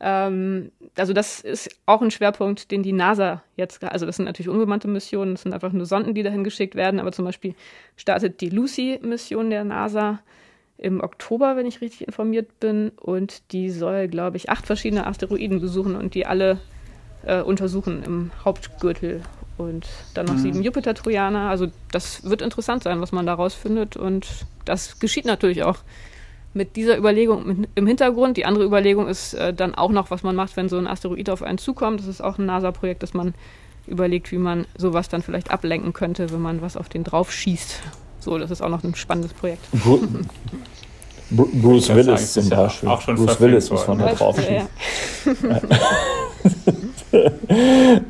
S2: Ähm, also das ist auch ein Schwerpunkt, den die NASA jetzt, also das sind natürlich unbemannte Missionen, das sind einfach nur Sonden, die dahin geschickt werden, aber zum Beispiel startet die Lucy-Mission der NASA im Oktober, wenn ich richtig informiert bin, und die soll, glaube ich, acht verschiedene Asteroiden besuchen und die alle äh, untersuchen im Hauptgürtel und dann noch mhm. sieben Jupiter-Trojaner. Also das wird interessant sein, was man daraus findet und das geschieht natürlich auch mit dieser Überlegung im Hintergrund. Die andere Überlegung ist äh, dann auch noch, was man macht, wenn so ein Asteroid auf einen zukommt. Das ist auch ein NASA-Projekt, dass man überlegt, wie man sowas dann vielleicht ablenken könnte, wenn man was auf den drauf schießt. So, das ist auch noch ein spannendes Projekt.
S3: Bruce Willis zum Beispiel.
S1: Auch schon
S3: Bruce Willis muss man da drauf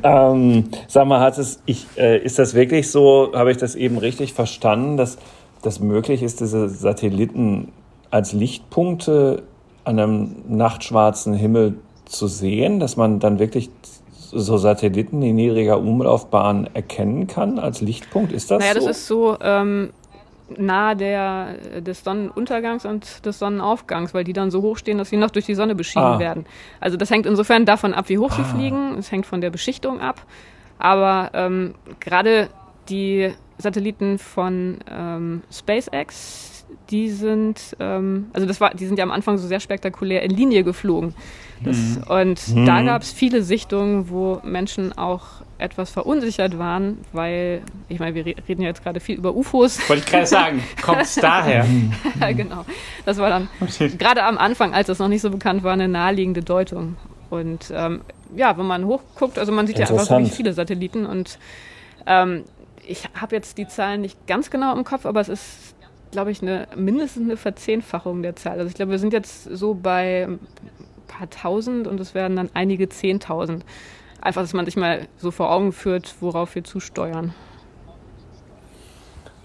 S3: ähm, sag mal, hat es, ich, äh, ist das wirklich so, habe ich das eben richtig verstanden, dass das möglich ist, diese Satelliten als Lichtpunkte an einem nachtschwarzen Himmel zu sehen, dass man dann wirklich so Satelliten in niedriger Umlaufbahn erkennen kann als Lichtpunkt? Ist das
S2: naja,
S3: so?
S2: Naja, das ist so ähm, nahe der, des Sonnenuntergangs und des Sonnenaufgangs, weil die dann so hoch stehen, dass sie noch durch die Sonne beschienen ah. werden. Also das hängt insofern davon ab, wie hoch ah. sie fliegen. Es hängt von der Beschichtung ab. Aber ähm, gerade die Satelliten von ähm, SpaceX, die sind, ähm, also das war, die sind ja am Anfang so sehr spektakulär in Linie geflogen. Das, mhm. Und mhm. da gab es viele Sichtungen, wo Menschen auch etwas verunsichert waren, weil, ich meine, wir reden ja jetzt gerade viel über UFOs.
S1: Wollte ich gerade sagen, kommt es daher?
S2: ja, genau. Das war dann gerade am Anfang, als es noch nicht so bekannt war, eine naheliegende Deutung. Und ähm, ja, wenn man hochguckt, also man sieht ja einfach wirklich viele Satelliten und ähm, ich habe jetzt die Zahlen nicht ganz genau im Kopf, aber es ist, glaube ich, eine, mindestens eine Verzehnfachung der Zahl. Also ich glaube, wir sind jetzt so bei ein paar tausend und es werden dann einige zehntausend. Einfach, dass man sich mal so vor Augen führt, worauf wir zusteuern.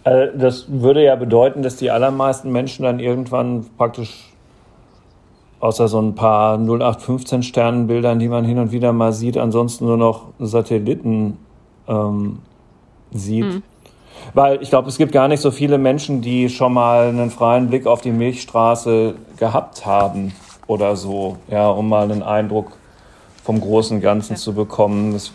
S3: Also das würde ja bedeuten, dass die allermeisten Menschen dann irgendwann praktisch außer so ein paar 0815 Sternenbildern, die man hin und wieder mal sieht, ansonsten nur noch Satelliten ähm, sieht. Mhm. Weil ich glaube, es gibt gar nicht so viele Menschen, die schon mal einen freien Blick auf die Milchstraße gehabt haben oder so, ja, um mal einen Eindruck vom großen Ganzen ja. zu bekommen. Das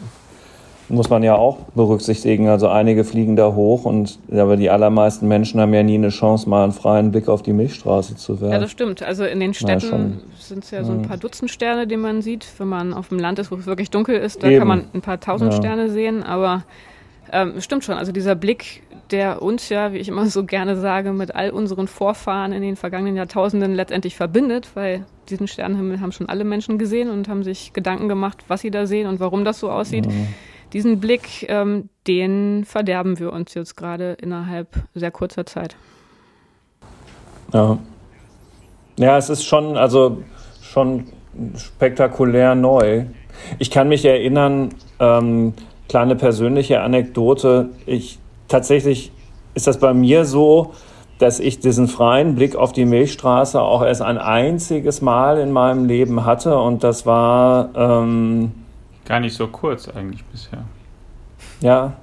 S3: muss man ja auch berücksichtigen. Also einige fliegen da hoch und aber die allermeisten Menschen haben ja nie eine Chance, mal einen freien Blick auf die Milchstraße zu werfen.
S2: Ja, das stimmt. Also in den Städten sind es ja so ein paar Dutzend Sterne, die man sieht. Wenn man auf dem Land ist, wo es wirklich dunkel ist, da Eben. kann man ein paar tausend ja. Sterne sehen. Aber ähm, stimmt schon, also dieser Blick, der uns ja, wie ich immer so gerne sage, mit all unseren Vorfahren in den vergangenen Jahrtausenden letztendlich verbindet, weil diesen Sternenhimmel haben schon alle Menschen gesehen und haben sich Gedanken gemacht, was sie da sehen und warum das so aussieht. Mhm. Diesen Blick, ähm, den verderben wir uns jetzt gerade innerhalb sehr kurzer Zeit.
S3: Ja. Ja, es ist schon, also schon spektakulär neu. Ich kann mich erinnern, ähm, kleine persönliche Anekdote. Ich tatsächlich ist das bei mir so, dass ich diesen freien Blick auf die Milchstraße auch erst ein einziges Mal in meinem Leben hatte und das war ähm,
S1: gar nicht so kurz eigentlich bisher.
S3: Ja,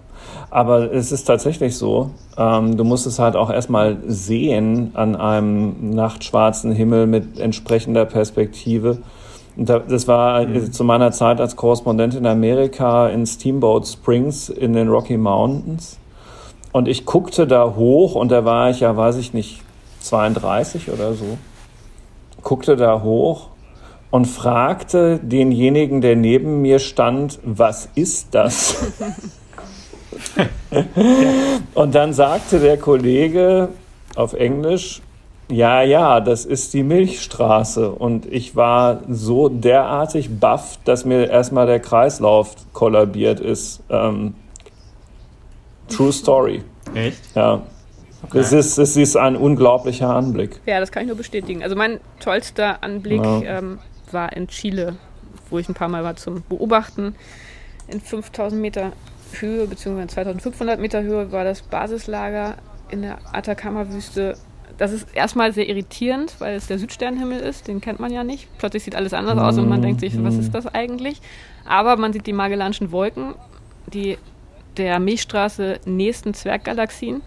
S3: aber es ist tatsächlich so. Ähm, du musst es halt auch erstmal sehen an einem nachtschwarzen Himmel mit entsprechender Perspektive. Das war mhm. zu meiner Zeit als Korrespondent in Amerika in Steamboat Springs in den Rocky Mountains. Und ich guckte da hoch und da war ich ja, weiß ich nicht, 32 oder so. Guckte da hoch und fragte denjenigen, der neben mir stand, was ist das? und dann sagte der Kollege auf Englisch, ja, ja, das ist die Milchstraße. Und ich war so derartig baff, dass mir erstmal der Kreislauf kollabiert ist. Ähm, true Story.
S1: Echt?
S3: Ja. Okay. Es, ist, es ist ein unglaublicher Anblick.
S2: Ja, das kann ich nur bestätigen. Also mein tollster Anblick ja. ähm, war in Chile, wo ich ein paar Mal war zum Beobachten. In 5000 Meter Höhe, beziehungsweise 2500 Meter Höhe war das Basislager in der Atacama-Wüste das ist erstmal sehr irritierend, weil es der Südsternhimmel ist, den kennt man ja nicht. Plötzlich sieht alles anders aus und man denkt sich, was ist das eigentlich? Aber man sieht die Magellanischen Wolken, die der Milchstraße nächsten Zwerggalaxien,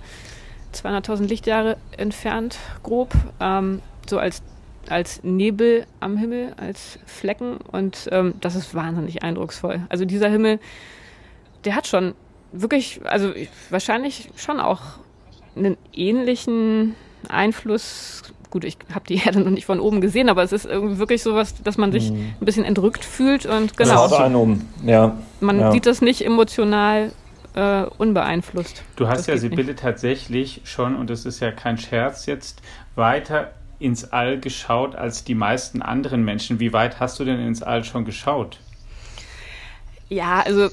S2: 200.000 Lichtjahre entfernt, grob, ähm, so als, als Nebel am Himmel, als Flecken. Und ähm, das ist wahnsinnig eindrucksvoll. Also dieser Himmel, der hat schon wirklich, also wahrscheinlich schon auch einen ähnlichen Einfluss. Gut, ich habe die Erde noch nicht von oben gesehen, aber es ist irgendwie wirklich so was, dass man sich mhm. ein bisschen entrückt fühlt und
S3: genau. Das einen um. ja.
S2: Man ja. sieht das nicht emotional äh, unbeeinflusst.
S1: Du hast das ja Sibylle tatsächlich schon, und das ist ja kein Scherz jetzt, weiter ins All geschaut als die meisten anderen Menschen. Wie weit hast du denn ins All schon geschaut?
S2: Ja, also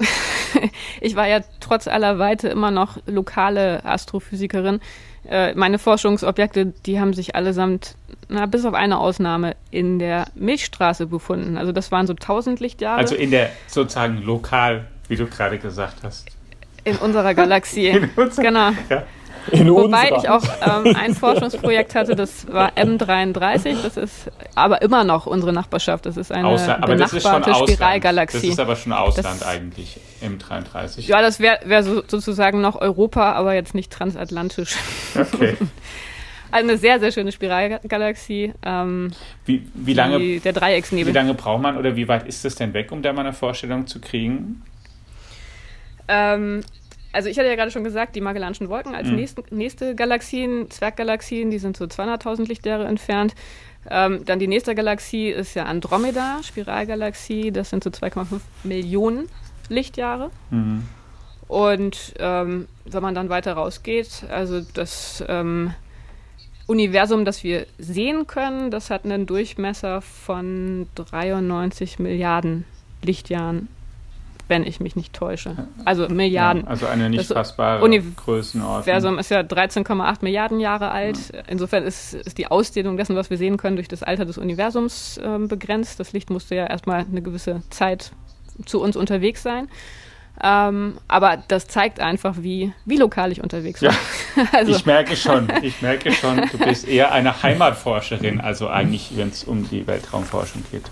S2: ich war ja trotz aller Weite immer noch lokale Astrophysikerin. Äh, meine Forschungsobjekte, die haben sich allesamt, na, bis auf eine Ausnahme, in der Milchstraße befunden. Also das waren so 1000 Lichtjahre.
S1: Also in der sozusagen lokal, wie du gerade gesagt hast.
S2: In unserer Galaxie. in unserer, genau. Ja. In Wobei ich auch ähm, ein Forschungsprojekt hatte, das war M33, das ist aber immer noch unsere Nachbarschaft. Das ist eine
S1: Ausland, aber benachbarte das Spiralgalaxie. Das ist aber schon Ausland das, eigentlich, M33.
S2: Ja, das wäre wär so, sozusagen noch Europa, aber jetzt nicht transatlantisch. Okay. Also eine sehr, sehr schöne Spiralgalaxie. Ähm,
S1: wie, wie lange,
S2: die, der Dreiecksnebel.
S1: Wie lange braucht man oder wie weit ist es denn weg, um da mal eine Vorstellung zu kriegen?
S2: Ähm, also ich hatte ja gerade schon gesagt, die Magellanischen Wolken als mhm. nächste, nächste Galaxien, Zwerggalaxien, die sind so 200.000 Lichtjahre entfernt. Ähm, dann die nächste Galaxie ist ja Andromeda, Spiralgalaxie, das sind so 2,5 Millionen Lichtjahre. Mhm. Und ähm, wenn man dann weiter rausgeht, also das ähm, Universum, das wir sehen können, das hat einen Durchmesser von 93 Milliarden Lichtjahren wenn ich mich nicht täusche. Also Milliarden. Ja,
S1: also eine nicht das fassbare Größenordnung.
S2: Universum ist ja 13,8 Milliarden Jahre alt. Ja. Insofern ist, ist, die Ausdehnung dessen, was wir sehen können, durch das Alter des Universums äh, begrenzt. Das Licht musste ja erstmal eine gewisse Zeit zu uns unterwegs sein. Ähm, aber das zeigt einfach, wie, wie lokal ich unterwegs bin.
S1: Ja, also. Ich merke schon, ich merke schon, du bist eher eine Heimatforscherin, also eigentlich, wenn es um die Weltraumforschung geht.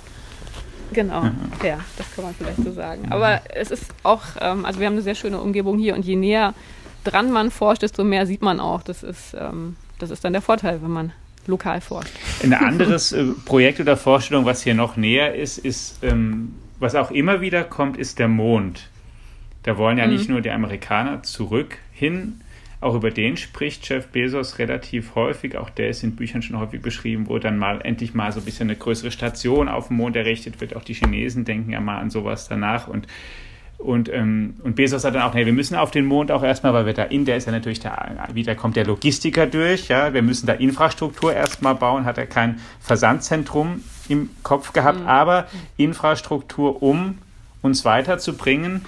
S2: Genau, ja, das kann man vielleicht so sagen. Aber es ist auch, ähm, also wir haben eine sehr schöne Umgebung hier und je näher dran man forscht, desto mehr sieht man auch. Das ist, ähm, das ist dann der Vorteil, wenn man lokal forscht.
S1: Ein anderes äh, Projekt oder Vorstellung, was hier noch näher ist, ist, ähm, was auch immer wieder kommt, ist der Mond. Da wollen ja mhm. nicht nur die Amerikaner zurück hin, auch über den spricht Jeff Bezos relativ häufig. Auch der ist in Büchern schon häufig beschrieben, wo dann mal endlich mal so ein bisschen eine größere Station auf dem Mond errichtet wird. Auch die Chinesen denken ja mal an sowas danach. Und, und, ähm, und Bezos sagt dann auch, hey, wir müssen auf den Mond auch erstmal, weil wir da in, der ist ja natürlich da, wieder kommt der Logistiker durch. Ja, wir müssen da Infrastruktur erstmal bauen. Hat er kein Versandzentrum im Kopf gehabt, mhm. aber Infrastruktur, um uns weiterzubringen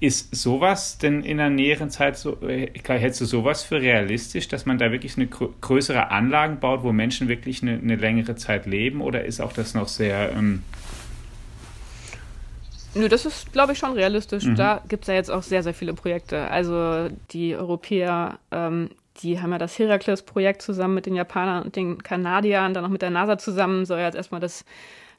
S1: ist sowas denn in der näheren Zeit so, äh, hältst du sowas für realistisch, dass man da wirklich eine größere Anlagen baut, wo Menschen wirklich eine, eine längere Zeit leben oder ist auch das noch sehr. Ähm
S2: Nö, das ist, glaube ich, schon realistisch. Mhm. Da gibt es ja jetzt auch sehr, sehr viele Projekte. Also die Europäer, ähm, die haben ja das Herakles-Projekt zusammen mit den Japanern und den Kanadiern, dann auch mit der NASA zusammen, soll ja jetzt erstmal das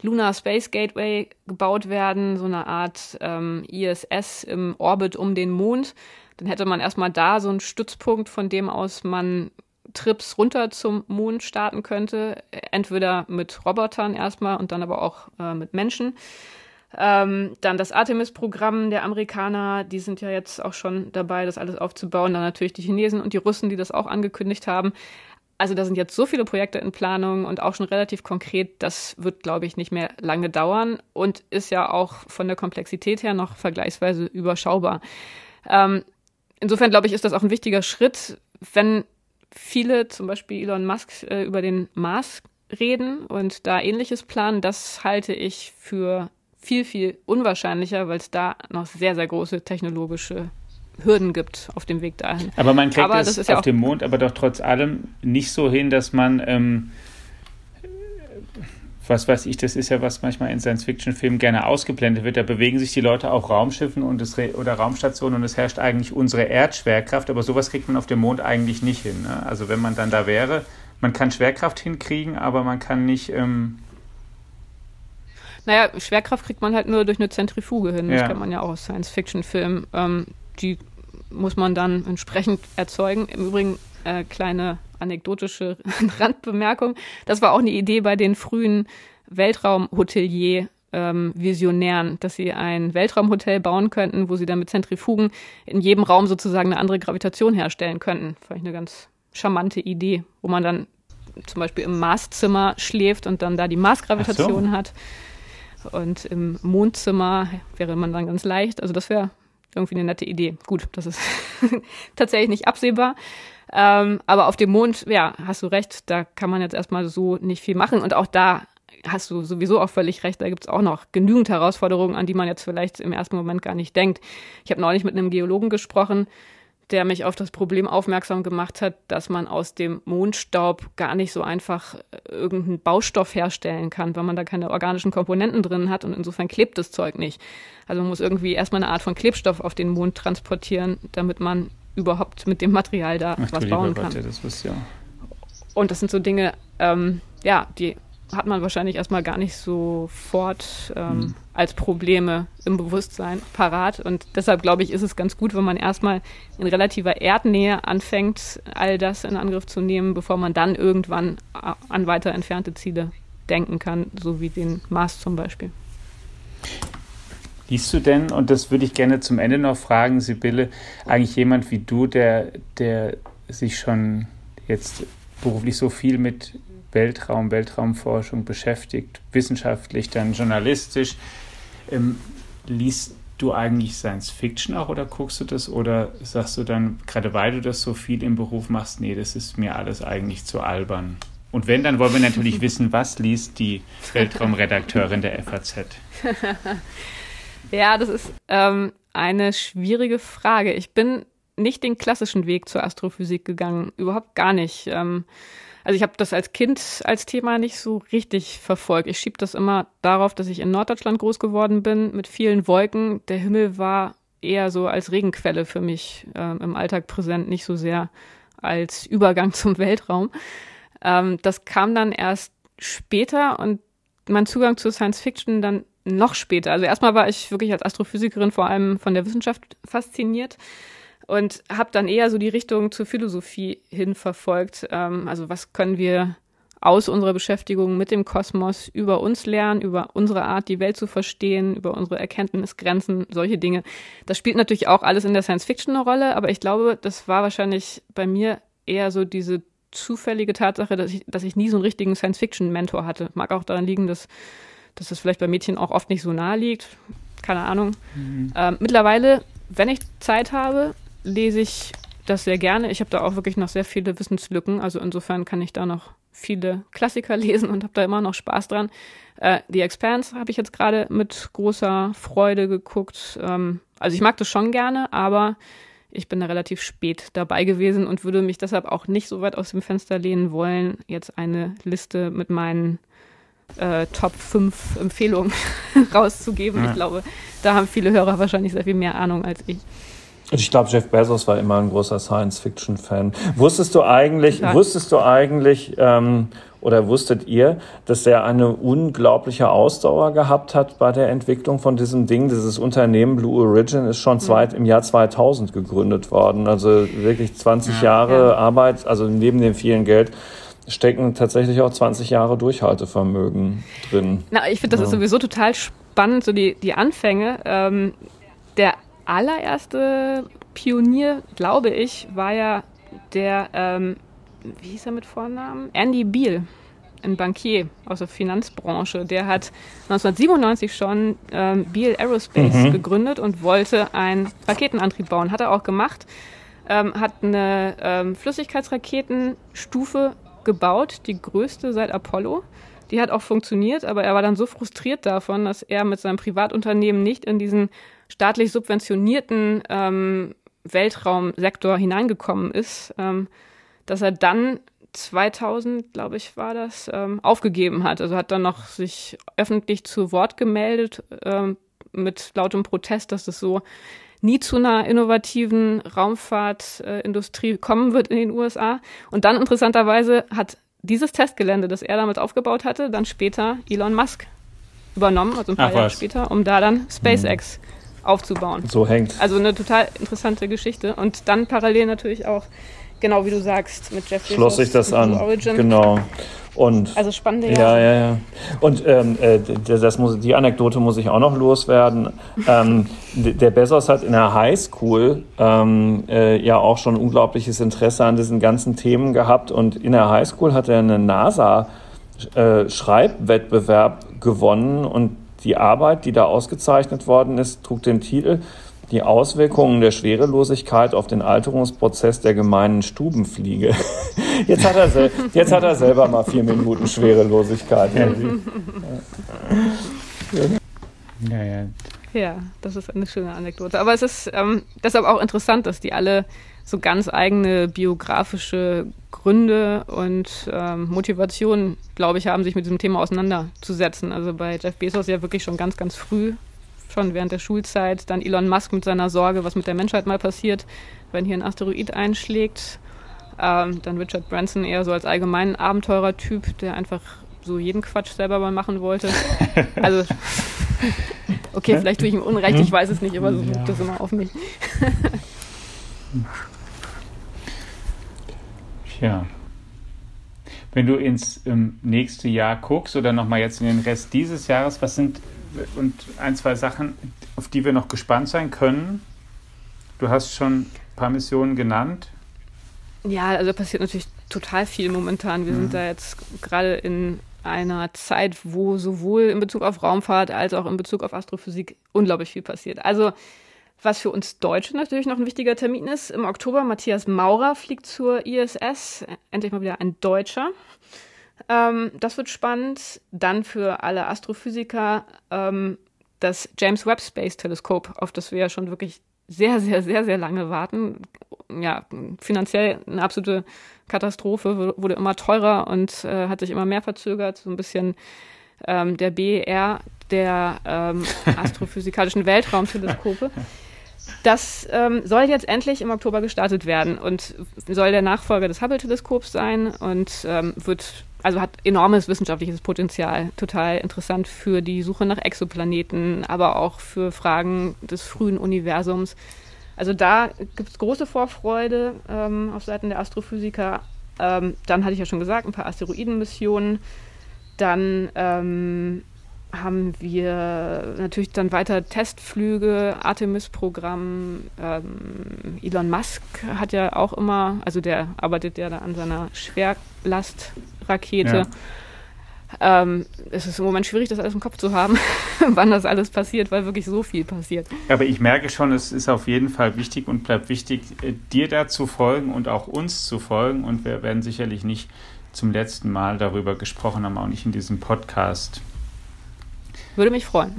S2: Lunar Space Gateway gebaut werden, so eine Art ähm, ISS im Orbit um den Mond. Dann hätte man erstmal da so einen Stützpunkt, von dem aus man Trips runter zum Mond starten könnte. Entweder mit Robotern erstmal und dann aber auch äh, mit Menschen. Ähm, dann das Artemis-Programm der Amerikaner, die sind ja jetzt auch schon dabei, das alles aufzubauen. Dann natürlich die Chinesen und die Russen, die das auch angekündigt haben. Also da sind jetzt so viele Projekte in Planung und auch schon relativ konkret, das wird, glaube ich, nicht mehr lange dauern und ist ja auch von der Komplexität her noch vergleichsweise überschaubar. Ähm, insofern, glaube ich, ist das auch ein wichtiger Schritt, wenn viele, zum Beispiel Elon Musk, äh, über den Mars reden und da ähnliches planen. Das halte ich für viel, viel unwahrscheinlicher, weil es da noch sehr, sehr große technologische Hürden gibt auf dem Weg dahin.
S1: Aber man kriegt aber es ja auf dem Mond aber doch trotz allem nicht so hin, dass man, ähm, was weiß ich, das ist ja was manchmal in Science-Fiction-Filmen gerne ausgeblendet wird. Da bewegen sich die Leute auf Raumschiffen und es, oder Raumstationen und es herrscht eigentlich unsere Erdschwerkraft, aber sowas kriegt man auf dem Mond eigentlich nicht hin. Ne? Also wenn man dann da wäre, man kann Schwerkraft hinkriegen, aber man kann nicht. Ähm,
S2: naja, Schwerkraft kriegt man halt nur durch eine Zentrifuge hin. Das kennt man ja auch aus Science-Fiction-Filmen. Ähm, die muss man dann entsprechend erzeugen. Im Übrigen äh, kleine anekdotische Randbemerkung. Das war auch eine Idee bei den frühen Weltraumhotelier ähm, Visionären, dass sie ein Weltraumhotel bauen könnten, wo sie dann mit Zentrifugen in jedem Raum sozusagen eine andere Gravitation herstellen könnten. Fand ich eine ganz charmante Idee, wo man dann zum Beispiel im Marszimmer schläft und dann da die Marsgravitation so. hat. Und im Mondzimmer wäre man dann ganz leicht. Also das wäre irgendwie eine nette Idee. Gut, das ist tatsächlich nicht absehbar. Ähm, aber auf dem Mond, ja, hast du recht, da kann man jetzt erstmal so nicht viel machen. Und auch da hast du sowieso auch völlig recht, da gibt es auch noch genügend Herausforderungen, an die man jetzt vielleicht im ersten Moment gar nicht denkt. Ich habe neulich mit einem Geologen gesprochen, der mich auf das Problem aufmerksam gemacht hat, dass man aus dem Mondstaub gar nicht so einfach äh, irgendeinen Baustoff herstellen kann, weil man da keine organischen Komponenten drin hat und insofern klebt das Zeug nicht. Also man muss irgendwie erstmal eine Art von Klebstoff auf den Mond transportieren, damit man überhaupt mit dem Material da Ach, was bauen kann. Gott, ja, das ja. Und das sind so Dinge, ähm, ja, die hat man wahrscheinlich erstmal gar nicht sofort ähm, mhm. als Probleme im Bewusstsein parat. Und deshalb glaube ich, ist es ganz gut, wenn man erstmal in relativer Erdnähe anfängt, all das in Angriff zu nehmen, bevor man dann irgendwann äh, an weiter entfernte Ziele denken kann, so wie den Mars zum Beispiel.
S1: Liest du denn, und das würde ich gerne zum Ende noch fragen, Sibylle, eigentlich jemand wie du, der, der sich schon jetzt beruflich so viel mit Weltraum, Weltraumforschung beschäftigt, wissenschaftlich, dann journalistisch, ähm, liest du eigentlich Science Fiction auch oder guckst du das oder sagst du dann, gerade weil du das so viel im Beruf machst, nee, das ist mir alles eigentlich zu albern? Und wenn, dann wollen wir natürlich wissen, was liest die Weltraumredakteurin der FAZ?
S2: ja, das ist ähm, eine schwierige Frage. Ich bin nicht den klassischen Weg zur Astrophysik gegangen, überhaupt gar nicht. Ähm, also ich habe das als Kind als Thema nicht so richtig verfolgt. Ich schiebe das immer darauf, dass ich in Norddeutschland groß geworden bin mit vielen Wolken. Der Himmel war eher so als Regenquelle für mich äh, im Alltag präsent, nicht so sehr als Übergang zum Weltraum. Ähm, das kam dann erst später und mein Zugang zur Science Fiction dann noch später. Also erstmal war ich wirklich als Astrophysikerin vor allem von der Wissenschaft fasziniert und habe dann eher so die Richtung zur Philosophie hin verfolgt. Ähm, also was können wir aus unserer Beschäftigung mit dem Kosmos über uns lernen, über unsere Art, die Welt zu verstehen, über unsere Erkenntnisgrenzen, solche Dinge. Das spielt natürlich auch alles in der Science Fiction eine Rolle, aber ich glaube, das war wahrscheinlich bei mir eher so diese zufällige Tatsache, dass ich, dass ich nie so einen richtigen Science Fiction Mentor hatte. Mag auch daran liegen, dass, dass das vielleicht bei Mädchen auch oft nicht so nahe liegt. Keine Ahnung. Mhm. Ähm, mittlerweile, wenn ich Zeit habe, lese ich das sehr gerne. Ich habe da auch wirklich noch sehr viele Wissenslücken. Also insofern kann ich da noch viele Klassiker lesen und habe da immer noch Spaß dran. Äh, The Expanse habe ich jetzt gerade mit großer Freude geguckt. Ähm, also ich mag das schon gerne, aber ich bin da relativ spät dabei gewesen und würde mich deshalb auch nicht so weit aus dem Fenster lehnen wollen, jetzt eine Liste mit meinen äh, Top 5 Empfehlungen rauszugeben. Ja. Ich glaube, da haben viele Hörer wahrscheinlich sehr viel mehr Ahnung als ich.
S3: Ich glaube, Jeff Bezos war immer ein großer Science-Fiction-Fan. Wusstest du eigentlich, ja. wusstest du eigentlich, ähm, oder wusstet ihr, dass er eine unglaubliche Ausdauer gehabt hat bei der Entwicklung von diesem Ding? Dieses Unternehmen Blue Origin ist schon zwei, mhm. im Jahr 2000 gegründet worden. Also wirklich 20 ja. Jahre ja. Arbeit, also neben dem vielen Geld stecken tatsächlich auch 20 Jahre Durchhaltevermögen drin.
S2: Na, ich finde, das ist sowieso total spannend, so die, die Anfänge. Ähm, der allererste Pionier, glaube ich, war ja der, ähm, wie hieß er mit Vornamen? Andy Beal, ein Bankier aus der Finanzbranche. Der hat 1997 schon ähm, Beal Aerospace mhm. gegründet und wollte einen Raketenantrieb bauen. Hat er auch gemacht. Ähm, hat eine ähm, Flüssigkeitsraketenstufe gebaut, die größte seit Apollo. Die hat auch funktioniert, aber er war dann so frustriert davon, dass er mit seinem Privatunternehmen nicht in diesen staatlich subventionierten ähm, Weltraumsektor hineingekommen ist, ähm, dass er dann 2000, glaube ich, war das, ähm, aufgegeben hat. Also hat dann noch sich öffentlich zu Wort gemeldet ähm, mit lautem Protest, dass es so nie zu einer innovativen Raumfahrtindustrie äh, kommen wird in den USA. Und dann interessanterweise hat dieses Testgelände, das er damit aufgebaut hatte, dann später Elon Musk übernommen, also ein paar Ach, Jahre später, um da dann SpaceX mhm aufzubauen.
S3: So hängt.
S2: Also eine total interessante Geschichte. Und dann parallel natürlich auch, genau wie du sagst, mit Jeff
S3: Schloss sich das an. Origin. Genau. Und,
S2: also spannende
S3: Jahre. Ja, ja, ja. Und ähm, äh, das muss, die Anekdote muss ich auch noch loswerden. Ähm, der Bezos hat in der Highschool ähm, äh, ja auch schon unglaubliches Interesse an diesen ganzen Themen gehabt. Und in der Highschool hat er einen NASA-Schreibwettbewerb äh, gewonnen und die Arbeit, die da ausgezeichnet worden ist, trug den Titel Die Auswirkungen der Schwerelosigkeit auf den Alterungsprozess der gemeinen Stubenfliege. Jetzt hat er, jetzt hat er selber mal vier Minuten Schwerelosigkeit. Ja,
S2: ja. ja. ja das ist eine schöne Anekdote. Aber es ist ähm, deshalb auch interessant, dass die alle so ganz eigene biografische Gründe und ähm, Motivationen, glaube ich, haben, sich mit diesem Thema auseinanderzusetzen. Also bei Jeff Bezos ja wirklich schon ganz, ganz früh, schon während der Schulzeit. Dann Elon Musk mit seiner Sorge, was mit der Menschheit mal passiert, wenn hier ein Asteroid einschlägt. Ähm, dann Richard Branson eher so als allgemeinen Abenteurertyp, der einfach so jeden Quatsch selber mal machen wollte. Also, okay, vielleicht tue ich ihm Unrecht, ich weiß es nicht, aber so wirkt das immer auf mich.
S1: Ja. Wenn du ins ähm, nächste Jahr guckst oder nochmal jetzt in den Rest dieses Jahres, was sind und ein, zwei Sachen, auf die wir noch gespannt sein können. Du hast schon ein paar Missionen genannt.
S2: Ja, also passiert natürlich total viel momentan. Wir mhm. sind da jetzt gerade in einer Zeit, wo sowohl in Bezug auf Raumfahrt als auch in Bezug auf Astrophysik unglaublich viel passiert. Also was für uns Deutsche natürlich noch ein wichtiger Termin ist, im Oktober Matthias Maurer fliegt zur ISS, endlich mal wieder ein Deutscher. Ähm, das wird spannend. Dann für alle Astrophysiker ähm, das James Webb Space Teleskop, auf das wir ja schon wirklich sehr, sehr, sehr, sehr lange warten. Ja, finanziell eine absolute Katastrophe, wurde immer teurer und äh, hat sich immer mehr verzögert. So ein bisschen ähm, der BER der ähm, astrophysikalischen Weltraumteleskope. Das ähm, soll jetzt endlich im Oktober gestartet werden und soll der Nachfolger des Hubble-Teleskops sein und ähm, wird also hat enormes wissenschaftliches Potenzial, total interessant für die Suche nach Exoplaneten, aber auch für Fragen des frühen Universums. Also da gibt es große Vorfreude ähm, auf Seiten der Astrophysiker. Ähm, dann hatte ich ja schon gesagt, ein paar Asteroidenmissionen. Dann ähm, haben wir natürlich dann weiter Testflüge, Artemis-Programm. Ähm, Elon Musk hat ja auch immer, also der arbeitet ja da an seiner Schwerlastrakete. Ja. Ähm, es ist im Moment schwierig, das alles im Kopf zu haben, wann das alles passiert, weil wirklich so viel passiert.
S1: Aber ich merke schon, es ist auf jeden Fall wichtig und bleibt wichtig, äh, dir da zu folgen und auch uns zu folgen. Und wir werden sicherlich nicht zum letzten Mal darüber gesprochen haben, auch nicht in diesem Podcast.
S2: Würde mich freuen.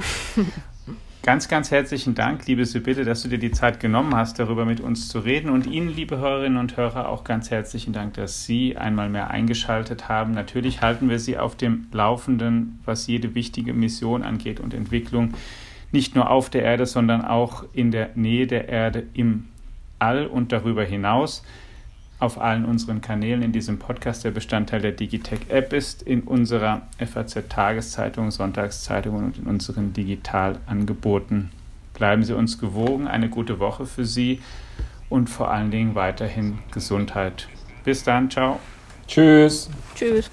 S1: Ganz, ganz herzlichen Dank, liebe Sibylle, dass du dir die Zeit genommen hast, darüber mit uns zu reden. Und Ihnen, liebe Hörerinnen und Hörer, auch ganz herzlichen Dank, dass Sie einmal mehr eingeschaltet haben. Natürlich halten wir Sie auf dem Laufenden, was jede wichtige Mission angeht und Entwicklung, nicht nur auf der Erde, sondern auch in der Nähe der Erde im All und darüber hinaus auf allen unseren Kanälen in diesem Podcast, der Bestandteil der Digitech-App ist, in unserer FAZ-Tageszeitung, Sonntagszeitung und in unseren Digitalangeboten. Bleiben Sie uns gewogen, eine gute Woche für Sie und vor allen Dingen weiterhin Gesundheit. Bis dann, ciao.
S3: Tschüss.
S2: Tschüss.